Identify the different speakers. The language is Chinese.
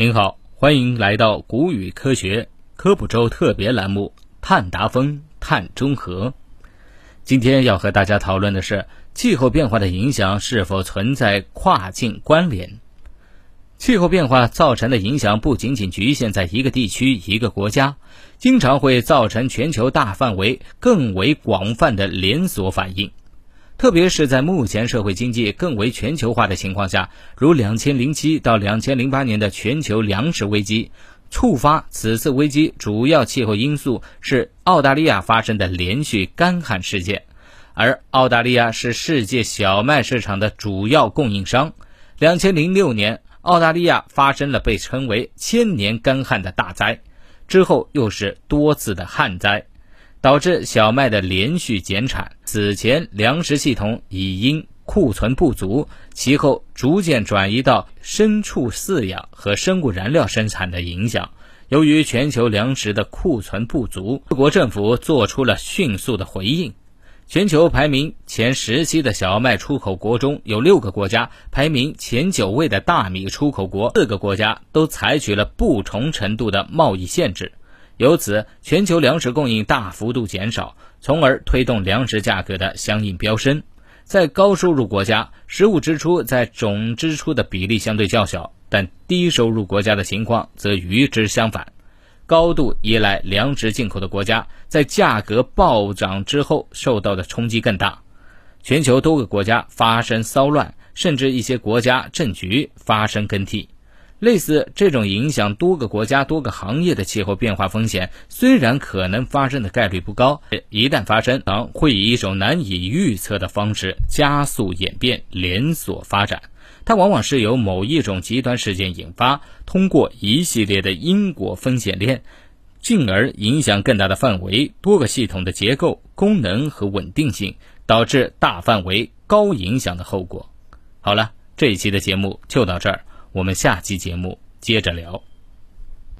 Speaker 1: 您好，欢迎来到古语科学科普周特别栏目《碳达峰碳中和》。今天要和大家讨论的是气候变化的影响是否存在跨境关联。气候变化造成的影响不仅仅局限在一个地区、一个国家，经常会造成全球大范围、更为广泛的连锁反应。特别是在目前社会经济更为全球化的情况下，如2007到2008年的全球粮食危机，触发此次危机主要气候因素是澳大利亚发生的连续干旱事件，而澳大利亚是世界小麦市场的主要供应商。2006年，澳大利亚发生了被称为“千年干旱”的大灾，之后又是多次的旱灾。导致小麦的连续减产。此前粮食系统已因库存不足，其后逐渐转移到牲畜饲养和生物燃料生产的影响。由于全球粮食的库存不足，各国政府做出了迅速的回应。全球排名前十期的小麦出口国中有六个国家，排名前九位的大米出口国四个国家都采取了不同程度的贸易限制。由此，全球粮食供应大幅度减少，从而推动粮食价格的相应飙升。在高收入国家，食物支出在总支出的比例相对较小，但低收入国家的情况则与之相反。高度依赖粮食进口的国家，在价格暴涨之后受到的冲击更大。全球多个国家发生骚乱，甚至一些国家政局发生更替。类似这种影响多个国家、多个行业的气候变化风险，虽然可能发生的概率不高，一旦发生，常会以一种难以预测的方式加速演变、连锁发展。它往往是由某一种极端事件引发，通过一系列的因果风险链，进而影响更大的范围、多个系统的结构、功能和稳定性，导致大范围、高影响的后果。好了，这一期的节目就到这儿。我们下期节目接着聊。